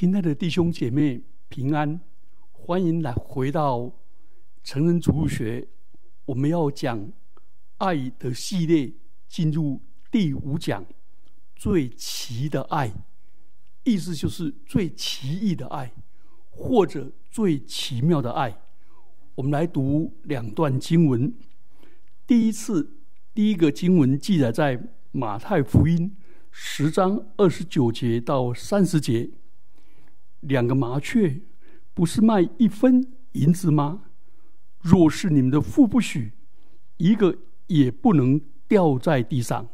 亲爱的弟兄姐妹，平安！欢迎来回到成人主学，我们要讲爱的系列，进入第五讲，最奇的爱，意思就是最奇异的爱，或者最奇妙的爱。我们来读两段经文。第一次，第一个经文记载在马太福音十章二十九节到三十节。两个麻雀，不是卖一分银子吗？若是你们的父不许，一个也不能掉在地上。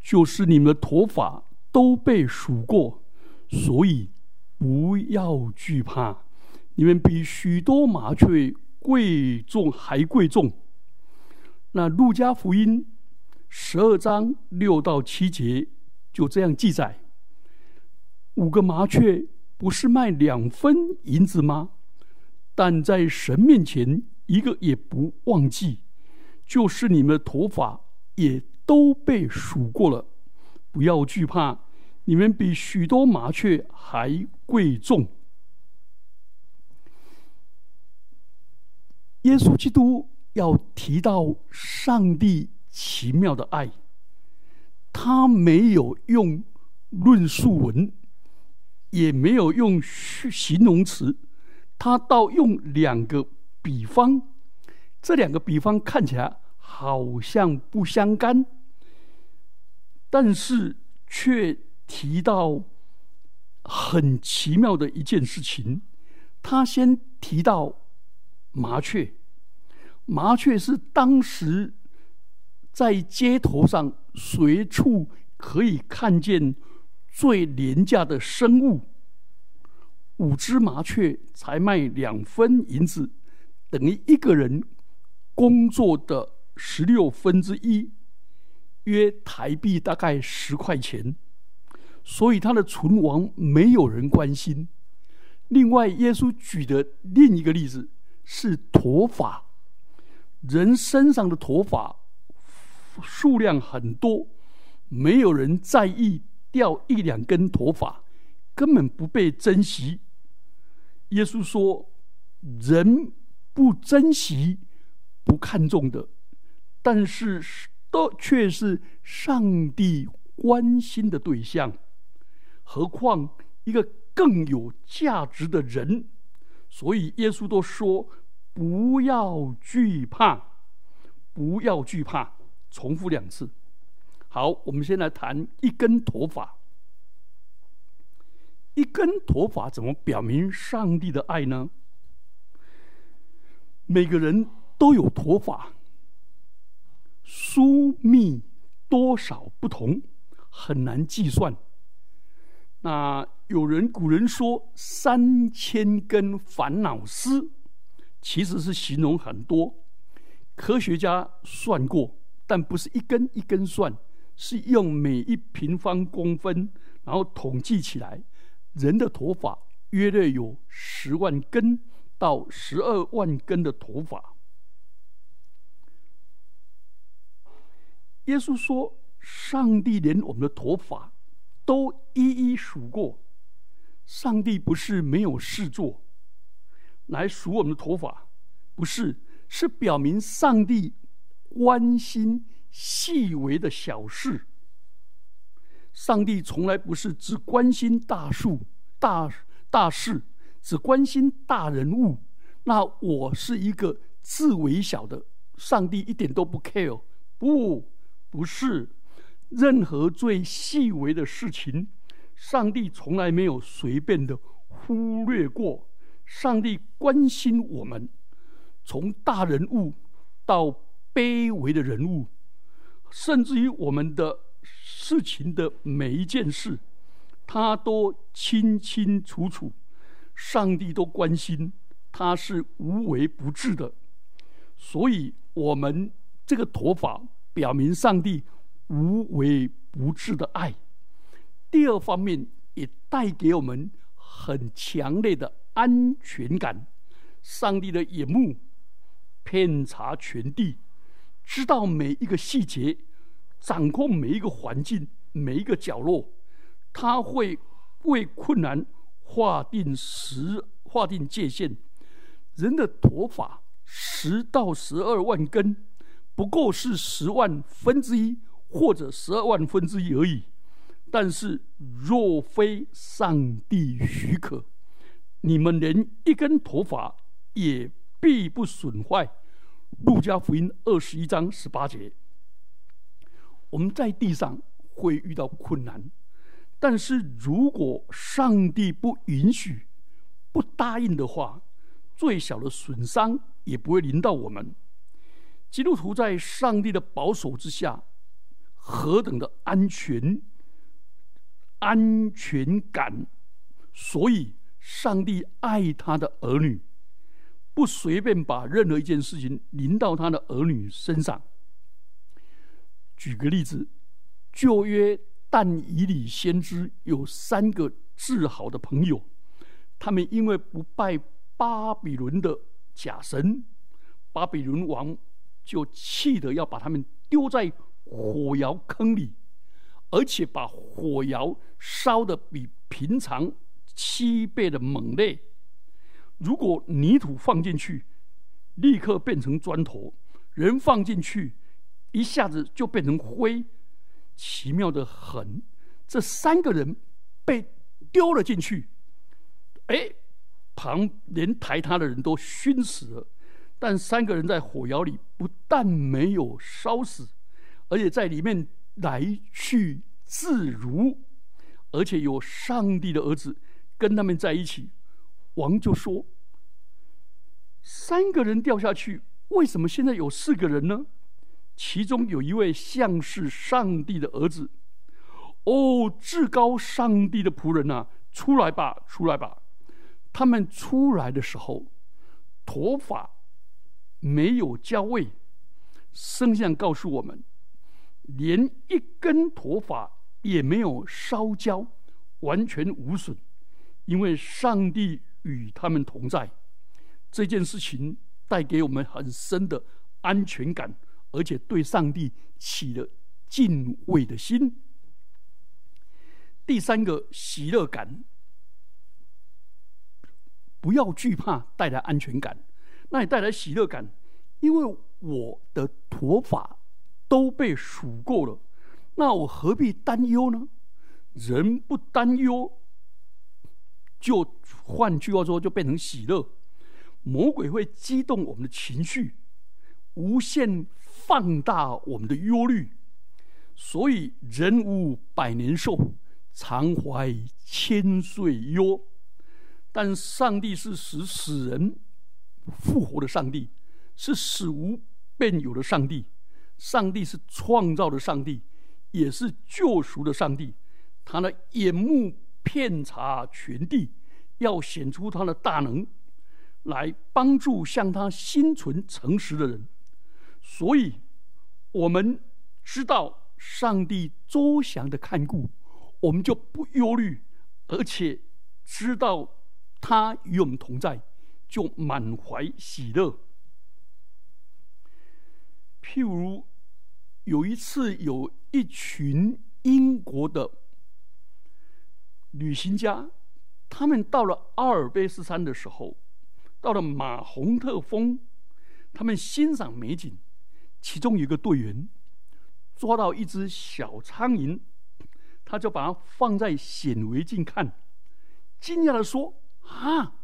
就是你们的头发都被数过，所以不要惧怕。你们比许多麻雀贵重还贵重。那路加福音十二章六到七节就这样记载：五个麻雀。不是卖两分银子吗？但在神面前，一个也不忘记。就是你们的头发也都被数过了，不要惧怕，你们比许多麻雀还贵重。耶稣基督要提到上帝奇妙的爱，他没有用论述文。也没有用形容词，他倒用两个比方，这两个比方看起来好像不相干，但是却提到很奇妙的一件事情。他先提到麻雀，麻雀是当时在街头上随处可以看见。最廉价的生物，五只麻雀才卖两分银子，等于一个人工作的十六分之一，约台币大概十块钱。所以它的存亡没有人关心。另外，耶稣举的另一个例子是头发，人身上的头发数量很多，没有人在意。掉一两根头发，根本不被珍惜。耶稣说：“人不珍惜、不看重的，但是都却是上帝关心的对象。何况一个更有价值的人。所以耶稣都说：不要惧怕，不要惧怕。重复两次。”好，我们先来谈一根头发。一根头发怎么表明上帝的爱呢？每个人都有头发，疏密多少不同，很难计算。那有人古人说三千根烦恼丝，其实是形容很多。科学家算过，但不是一根一根算。是用每一平方公分，然后统计起来，人的头发约略有十万根到十二万根的头发。耶稣说：“上帝连我们的头发都一一数过。上帝不是没有事做来数我们的头发，不是，是表明上帝关心。”细微的小事，上帝从来不是只关心大树、大大事，只关心大人物。那我是一个自微小的，上帝一点都不 care。不，不是任何最细微的事情，上帝从来没有随便的忽略过。上帝关心我们，从大人物到卑微的人物。甚至于我们的事情的每一件事，他都清清楚楚，上帝都关心，他是无微不至的。所以，我们这个头发表明上帝无微不至的爱。第二方面，也带给我们很强烈的安全感。上帝的眼目遍察全地。知道每一个细节，掌控每一个环境，每一个角落，他会为困难划定时，划定界限。人的头发十到十二万根，不过是十万分之一或者十二万分之一而已。但是若非上帝许可，你们连一根头发也必不损坏。路加福音二十一章十八节。我们在地上会遇到困难，但是如果上帝不允许、不答应的话，最小的损伤也不会临到我们。基督徒在上帝的保守之下，何等的安全、安全感！所以，上帝爱他的儿女，不随便把任何一件事情临到他的儿女身上。举个例子，旧约但以理先知有三个自豪的朋友，他们因为不拜巴比伦的假神，巴比伦王就气得要把他们丢在火窑坑里，而且把火窑烧得比平常七倍的猛烈。如果泥土放进去，立刻变成砖头；人放进去。一下子就变成灰，奇妙的很。这三个人被丢了进去，哎，旁连抬他的人都熏死了。但三个人在火窑里不但没有烧死，而且在里面来去自如，而且有上帝的儿子跟他们在一起。王就说：“三个人掉下去，为什么现在有四个人呢？”其中有一位像是上帝的儿子，哦，至高上帝的仆人呐，出来吧，出来吧！他们出来的时候，头发没有焦味，圣像告诉我们，连一根头发也没有烧焦，完全无损，因为上帝与他们同在。这件事情带给我们很深的安全感。而且对上帝起了敬畏的心。第三个喜乐感，不要惧怕带来安全感，那也带来喜乐感，因为我的头发都被数过了，那我何必担忧呢？人不担忧，就换句话说，就变成喜乐。魔鬼会激动我们的情绪，无限。放大我们的忧虑，所以人无百年寿，常怀千岁忧。但上帝是使死人复活的上帝，是使无变有的上帝。上帝是创造的上帝，也是救赎的上帝。他的眼目遍察全地，要显出他的大能，来帮助向他心存诚实的人。所以，我们知道上帝周详的看顾，我们就不忧虑，而且知道他与我们同在，就满怀喜乐。譬如有一次，有一群英国的旅行家，他们到了阿尔卑斯山的时候，到了马洪特峰，他们欣赏美景。其中有一个队员抓到一只小苍蝇，他就把它放在显微镜看，惊讶的说：“啊，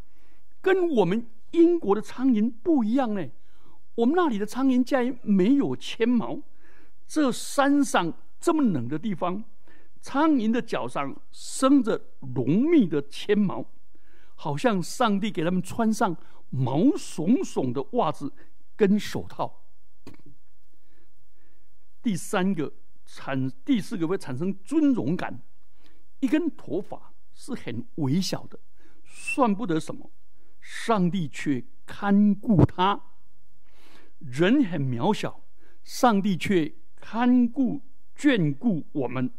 跟我们英国的苍蝇不一样呢！我们那里的苍蝇竟然没有纤毛。这山上这么冷的地方，苍蝇的脚上生着浓密的纤毛，好像上帝给他们穿上毛耸耸的袜子跟手套。”第三个产，第四个会产生尊荣感。一根头发是很微小的，算不得什么，上帝却看顾他。人很渺小，上帝却看顾眷顾我们。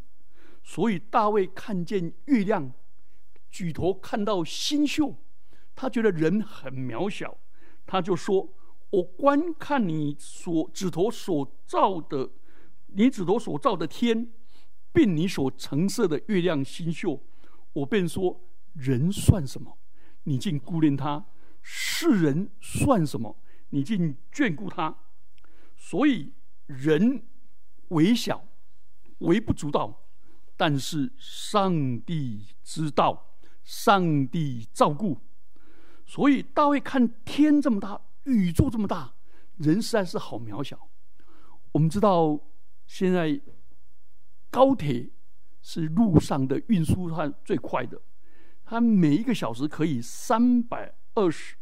所以大卫看见月亮，举头看到星宿，他觉得人很渺小，他就说：“我观看你所指头所造的。”你指头所造的天，并你所橙色的月亮星宿，我便说：人算什么？你竟顾念他；世人算什么？你竟眷顾他。所以人微小，微不足道，但是上帝知道，上帝照顾。所以大卫看天这么大，宇宙这么大，人实在是好渺小。我们知道现在高铁是路上的运输上最快的，它每一个小时可以三百二十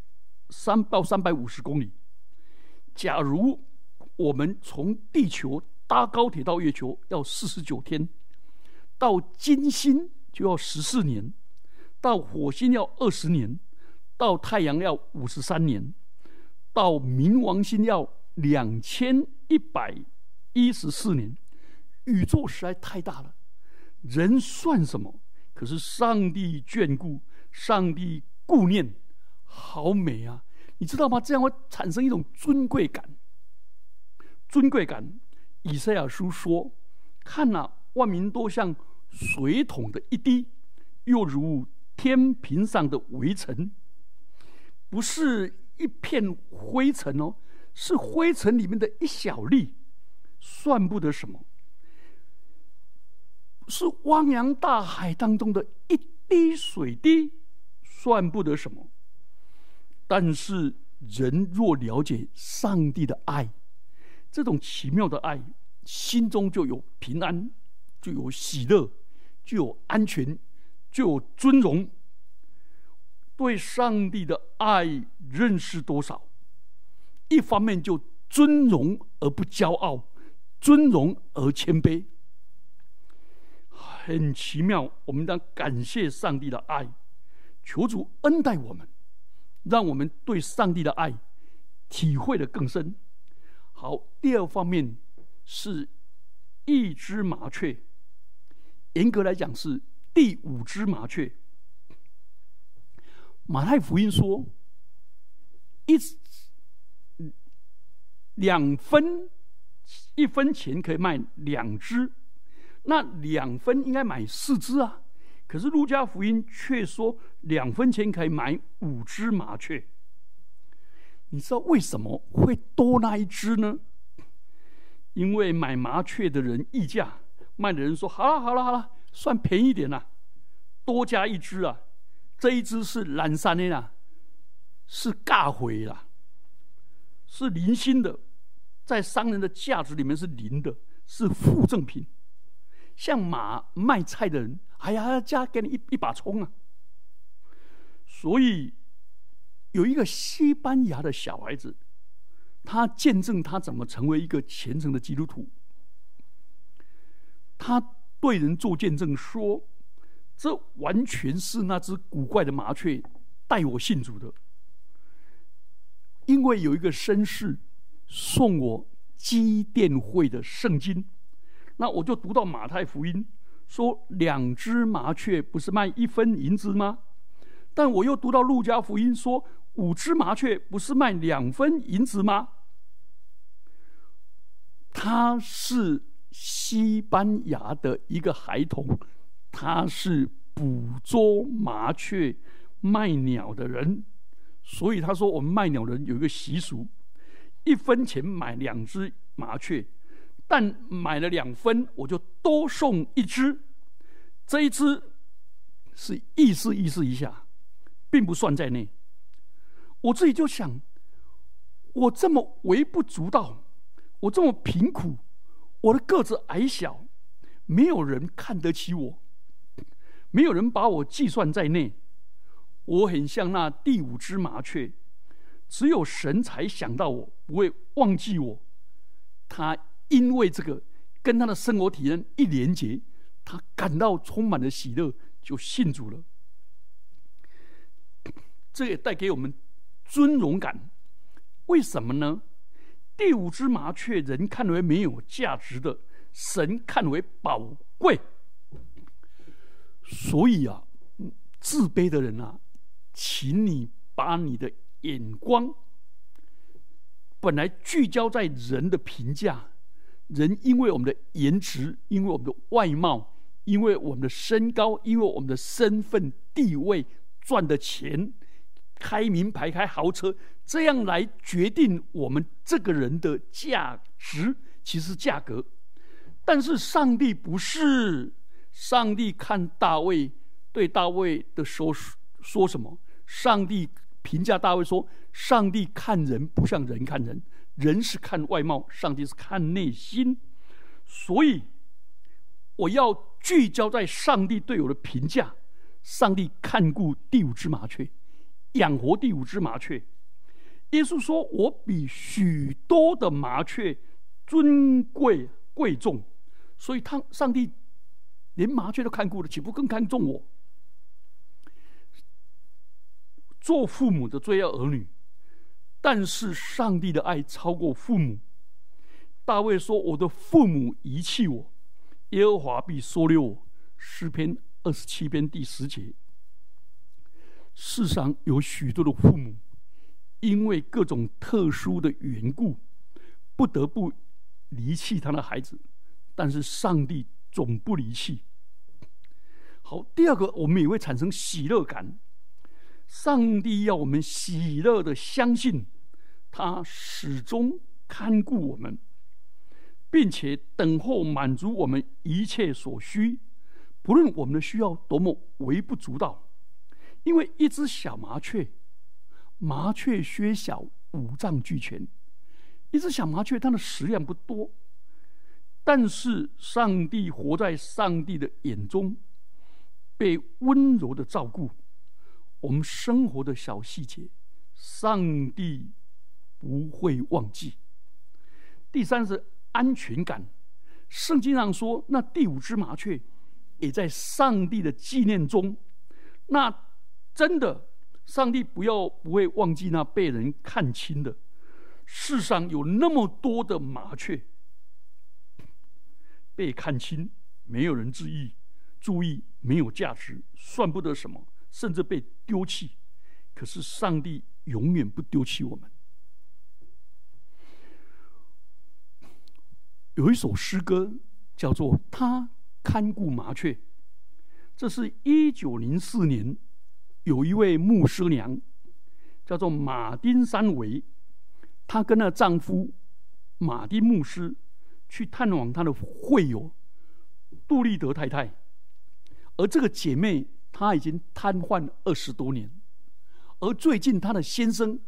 三到三百五十公里。假如我们从地球搭高铁到月球要四十九天，到金星就要十四年，到火星要二十年。到太阳要五十三年，到冥王星要两千一百一十四年，宇宙实在太大了，人算什么？可是上帝眷顾，上帝顾念，好美啊！你知道吗？这样会产生一种尊贵感。尊贵感，以赛亚书说：“看呐，万民都像水桶的一滴，又如天平上的微尘。”不是一片灰尘哦，是灰尘里面的一小粒，算不得什么；是汪洋大海当中的一滴水滴，算不得什么。但是人若了解上帝的爱，这种奇妙的爱，心中就有平安，就有喜乐，就有安全，就有尊荣。对上帝的爱认识多少？一方面就尊荣而不骄傲，尊荣而谦卑，很奇妙。我们当感谢上帝的爱，求主恩待我们，让我们对上帝的爱体会的更深。好，第二方面是一只麻雀，严格来讲是第五只麻雀。马太福音说：“一两分一分钱可以卖两只，那两分应该买四只啊。可是路加福音却说两分钱可以买五只麻雀。你知道为什么会多那一只呢？因为买麻雀的人议价，卖的人说：好了好了好了，算便宜点啦，多加一只啊。”这一只是蓝山的啦，是尬回啦，是零星的，在商人的价值里面是零的，是附赠品。像马卖菜的人，哎呀，加给你一一把葱啊。所以有一个西班牙的小孩子，他见证他怎么成为一个虔诚的基督徒。他对人做见证说。这完全是那只古怪的麻雀带我信主的，因为有一个绅士送我基甸会的圣经，那我就读到马太福音说两只麻雀不是卖一分银子吗？但我又读到路加福音说五只麻雀不是卖两分银子吗？他是西班牙的一个孩童。他是捕捉麻雀、卖鸟的人，所以他说我们卖鸟人有一个习俗，一分钱买两只麻雀，但买了两分我就多送一只，这一只是意思意思一下，并不算在内。我自己就想，我这么微不足道，我这么贫苦，我的个子矮小，没有人看得起我。没有人把我计算在内，我很像那第五只麻雀，只有神才想到我，不会忘记我。他因为这个跟他的生活体验一连接，他感到充满了喜乐，就信主了。这也带给我们尊荣感。为什么呢？第五只麻雀，人看为没有价值的，神看为宝贵。所以啊，自卑的人啊，请你把你的眼光本来聚焦在人的评价，人因为我们的颜值，因为我们的外貌，因为我们的身高，因为我们的身份地位，赚的钱，开名牌、开豪车，这样来决定我们这个人的价值，其实价格。但是上帝不是，上帝看大卫，对大卫的说说什么？上帝评价大卫说：“上帝看人不像人看人，人是看外貌，上帝是看内心。”所以。我要聚焦在上帝对我的评价。上帝看顾第五只麻雀，养活第五只麻雀。耶稣说：“我比许多的麻雀尊贵贵重。”所以，他上帝连麻雀都看顾了，岂不更看重我？做父母的最要儿女，但是上帝的爱超过父母。大卫说：“我的父母遗弃我。”耶和华必收留我。诗篇二十七篇第十节。世上有许多的父母，因为各种特殊的缘故，不得不离弃他的孩子，但是上帝总不离弃。好，第二个，我们也会产生喜乐感。上帝要我们喜乐的相信，他始终看顾我们。并且等候满足我们一切所需，不论我们的需要多么微不足道，因为一只小麻雀，麻雀虽小，五脏俱全。一只小麻雀，它的食量不多，但是上帝活在上帝的眼中，被温柔的照顾。我们生活的小细节，上帝不会忘记。第三是。安全感，圣经上说，那第五只麻雀也在上帝的纪念中。那真的，上帝不要不会忘记那被人看清的。世上有那么多的麻雀被看清，没有人注意，注意没有价值，算不得什么，甚至被丢弃。可是上帝永远不丢弃我们。有一首诗歌叫做《他看顾麻雀》，这是一九零四年，有一位牧师娘叫做马丁三维，她跟她的丈夫马丁牧师去探望她的会友杜立德太太，而这个姐妹她已经瘫痪二十多年，而最近她的先生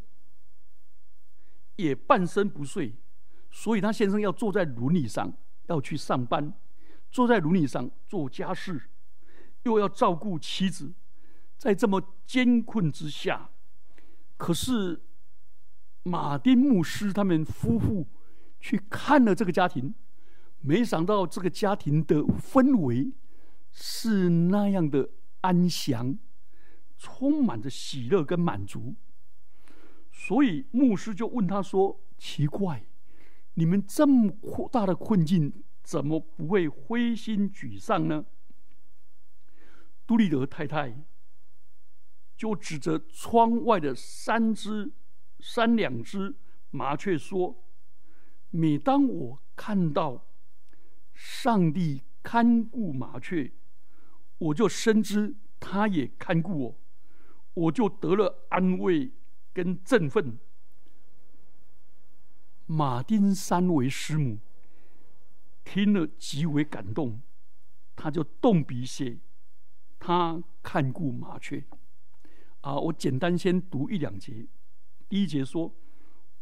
也半身不遂。所以，他先生要坐在轮椅上要去上班，坐在轮椅上做家事，又要照顾妻子，在这么艰困之下，可是马丁牧师他们夫妇去看了这个家庭，没想到这个家庭的氛围是那样的安详，充满着喜乐跟满足。所以牧师就问他说：“奇怪。”你们这么大的困境，怎么不会灰心沮丧呢？杜立德太太就指着窗外的三只、三两只麻雀说：“每当我看到上帝看顾麻雀，我就深知他也看顾我，我就得了安慰跟振奋。”马丁三为师母听了极为感动，他就动笔写，他看顾麻雀。啊，我简单先读一两节。第一节说：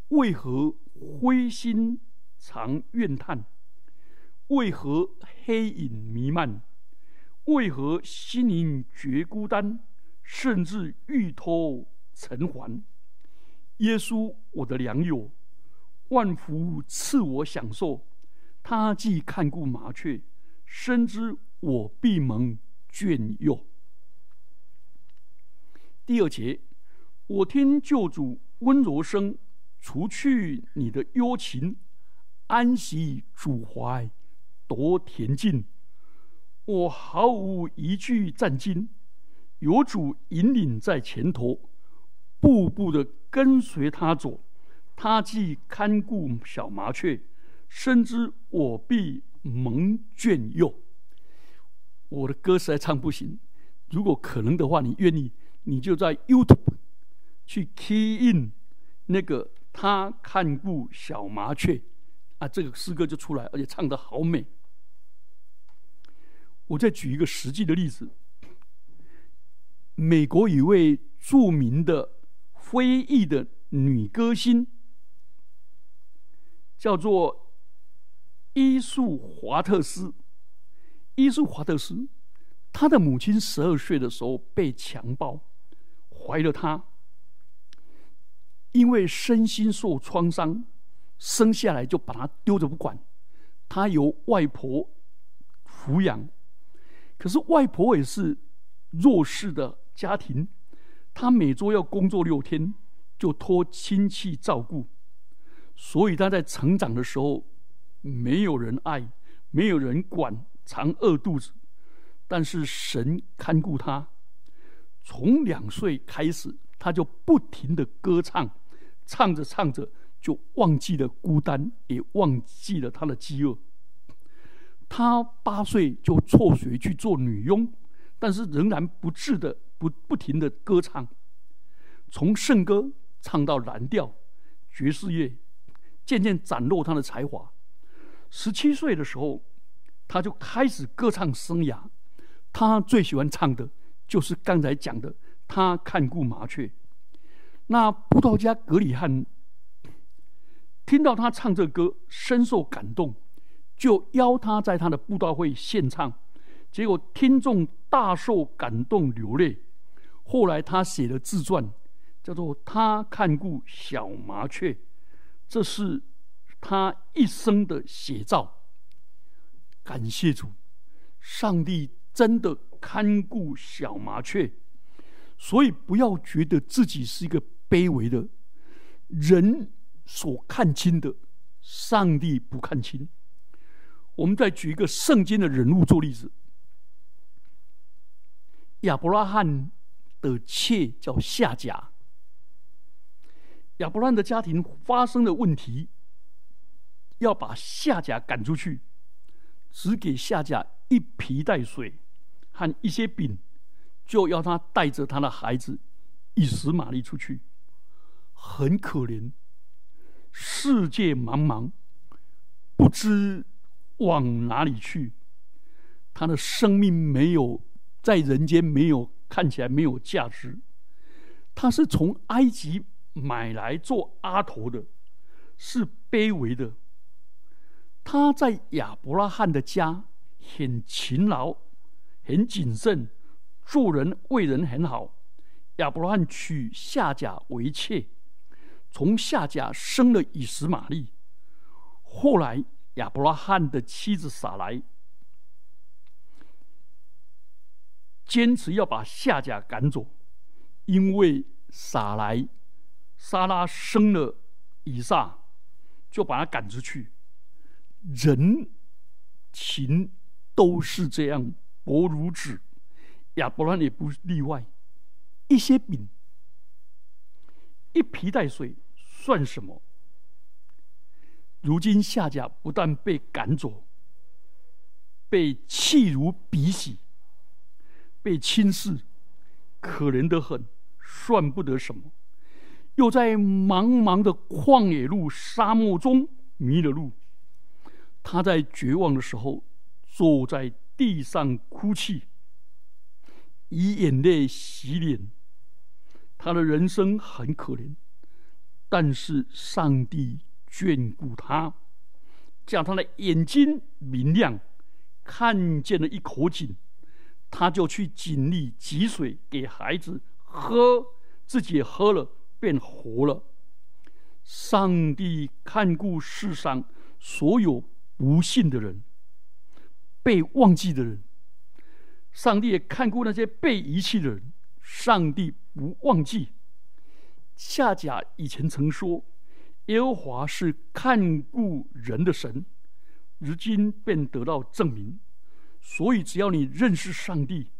为何灰心常怨叹？为何黑影弥漫？为何心灵觉孤单，甚至欲脱尘寰？耶稣，我的良友。万福赐我享受，他既看顾麻雀，深知我必蒙眷佑。第二节，我听救主温柔声，除去你的忧情，安息主怀，多恬静。我毫无一句战惊，有主引领在前头，步步的跟随他走。他既看顾小麻雀，深知我必蒙眷佑。我的歌实在唱不行。如果可能的话，你愿意，你就在 YouTube 去 key in 那个他看顾小麻雀啊，这个诗歌就出来，而且唱的好美。我再举一个实际的例子，美国一位著名的非裔的女歌星，叫做伊素华特斯。伊素华特斯，她的母亲十二岁的时候被强暴，怀了他，因为身心受创伤，生下来就把他丢着不管，他由外婆抚养。可是外婆也是弱势的家庭，她每周要工作六天，就托亲戚照顾，所以她在成长的时候没有人爱，没有人管，常饿肚子。但是神看顾她，从两岁开始，她就不停的歌唱，唱着唱着就忘记了孤单，也忘记了她的饥饿。他八岁就辍学去做女佣，但是仍然不治的不不停的歌唱，从圣歌唱到蓝调、爵士乐，渐渐展露他的才华。十七岁的时候，他就开始歌唱生涯。他最喜欢唱的就是刚才讲的《他看顾麻雀》。那葡萄家格里汉听到他唱这歌，深受感动。就邀他在他的布道会献唱，结果听众大受感动流泪。后来他写了自传，叫做《他看顾小麻雀》，这是他一生的写照。感谢主，上帝真的看顾小麻雀，所以不要觉得自己是一个卑微的人所看清的，上帝不看清。我们再举一个圣经的人物做例子。亚伯拉罕的妾叫夏甲。亚伯拉罕的家庭发生了问题，要把夏甲赶出去，只给夏甲一皮带水和一些饼，就要他带着他的孩子以十马力出去。很可怜，世界茫茫，不知。往哪里去？他的生命没有在人间，没有看起来没有价值。他是从埃及买来做阿头的，是卑微的。他在亚伯拉罕的家很勤劳，很谨慎，做人为人很好。亚伯拉罕娶夏甲为妾，从夏甲生了以实玛利。后来。亚伯拉罕的妻子撒来，坚持要把夏甲赶走，因为撒来莎拉生了以撒，就把他赶出去。人情都是这样，薄如纸，亚伯拉也不例外。一些饼，一皮带水，算什么？如今夏甲不但被赶走，被弃如敝屣，被轻视，可怜得很，算不得什么。又在茫茫的旷野路、沙漠中迷了路。他在绝望的时候，坐在地上哭泣，以眼泪洗脸。他的人生很可怜，但是上帝。眷顾他，叫他的眼睛明亮，看见了一口井，他就去井里汲水给孩子喝，自己喝了，便活了。上帝看顾世上所有不幸的人，被忘记的人，上帝也看顾那些被遗弃的人。上帝不忘记。夏甲以前曾说。耶和华是看顾人的神，如今便得到证明。所以，只要你认识上帝，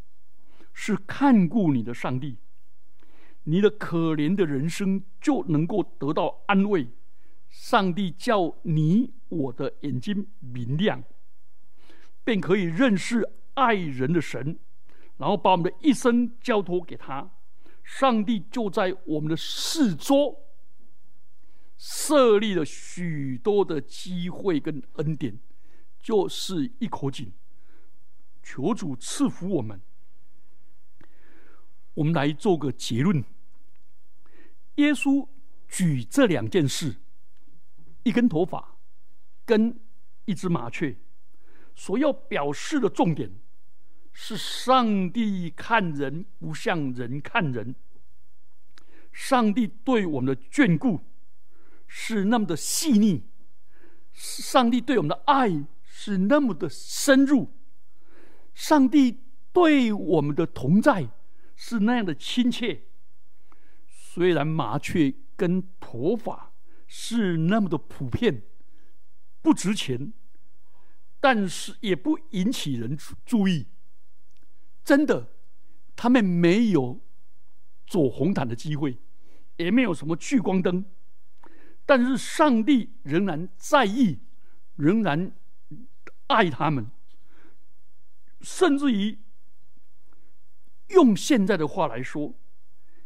是看顾你的上帝，你的可怜的人生就能够得到安慰。上帝叫你我的眼睛明亮，便可以认识爱人的神，然后把我们的一生交托给他，上帝就在我们的四周设立了许多的机会跟恩典，就是一口井。求主赐福我们。我们来做个结论：耶稣举这两件事，一根头发跟一只麻雀。所要表示的重点是，上帝看人不像人看人。上帝对我们的眷顾是那么的细腻，上帝对我们的爱是那么的深入，上帝对我们的同在是那样的亲切。虽然麻雀跟佛法是那么的普遍，不值钱。但是也不引起人注意，真的，他们没有走红毯的机会，也没有什么聚光灯，但是上帝仍然在意，仍然爱他们，甚至于用现在的话来说，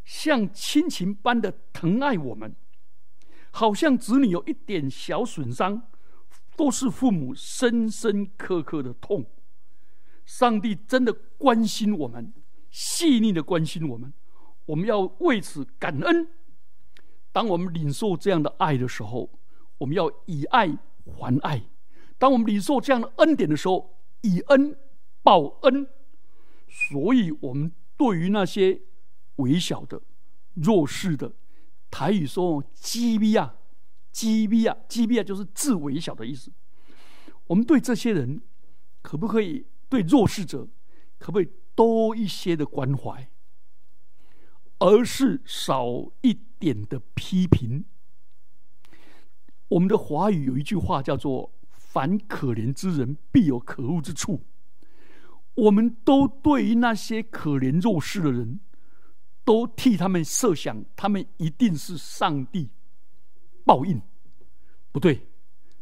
像亲情般的疼爱我们，好像子女有一点小损伤。都是父母深深刻刻的痛。上帝真的关心我们，细腻的关心我们，我们要为此感恩。当我们领受这样的爱的时候，我们要以爱还爱；当我们领受这样的恩典的时候，以恩报恩。所以，我们对于那些微小的、弱势的，台语说“基比亚”。基比亚，基比亚就是自微小的意思。我们对这些人，可不可以对弱势者，可不可以多一些的关怀，而是少一点的批评？我们的华语有一句话叫做“凡可怜之人，必有可恶之处”。我们都对于那些可怜弱势的人，都替他们设想，他们一定是上帝。报应不对，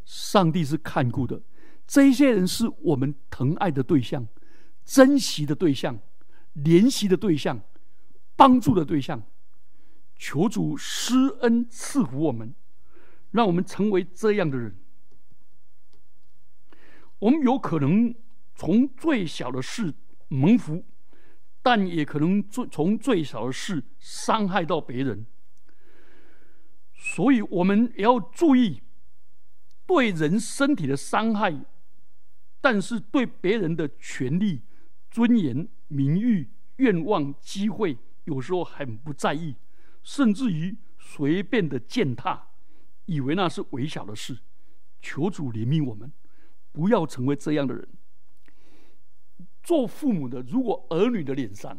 上帝是看顾的。这些人是我们疼爱的对象、珍惜的对象、怜惜的对象、帮助的对象。求主施恩赐福我们，让我们成为这样的人。我们有可能从最小的事蒙福，但也可能最从最小的事伤害到别人。所以，我们也要注意对人身体的伤害，但是对别人的权利、尊严、名誉、愿望、机会，有时候很不在意，甚至于随便的践踏，以为那是微小的事。求主怜悯我们，不要成为这样的人。做父母的，如果儿女的脸上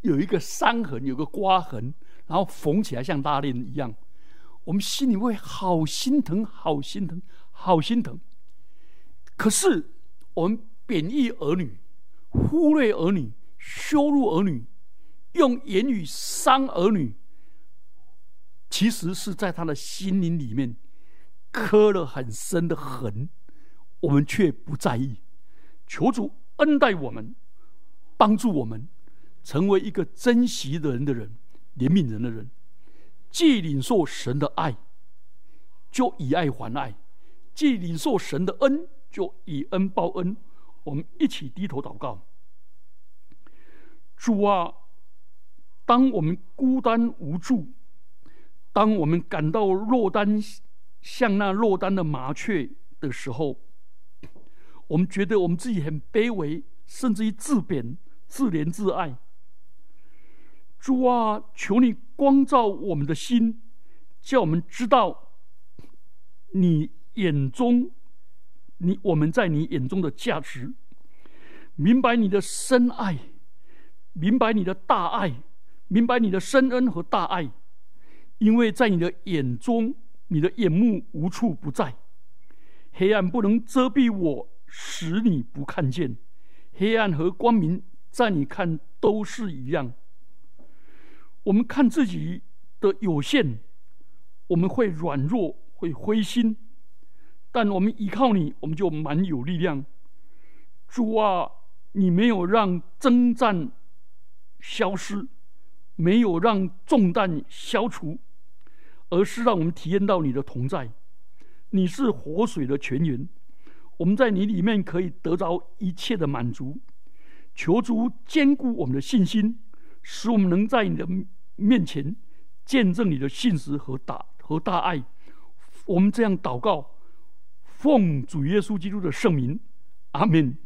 有一个伤痕，有个刮痕。然后缝起来像拉链一样，我们心里会好心疼，好心疼，好心疼。可是我们贬义儿女、忽略儿女、羞辱儿女、用言语伤儿女，其实是在他的心灵里面刻了很深的痕，我们却不在意。求主恩待我们，帮助我们成为一个珍惜的人的人。怜悯人的人，既领受神的爱，就以爱还爱；既领受神的恩，就以恩报恩。我们一起低头祷告：主啊，当我们孤单无助，当我们感到落单，像那落单的麻雀的时候，我们觉得我们自己很卑微，甚至于自贬、自怜、自爱。主啊，求你光照我们的心，叫我们知道你眼中，你我们在你眼中的价值，明白你的深爱，明白你的大爱，明白你的深恩和大爱，因为在你的眼中，你的眼目无处不在，黑暗不能遮蔽我，使你不看见，黑暗和光明在你看都是一样。我们看自己的有限，我们会软弱，会灰心；但我们依靠你，我们就满有力量。主啊，你没有让征战消失，没有让重担消除，而是让我们体验到你的同在。你是活水的泉源，我们在你里面可以得着一切的满足。求主坚固我们的信心，使我们能在你的面前见证你的信实和大和大爱。我们这样祷告，奉主耶稣基督的圣名，阿门。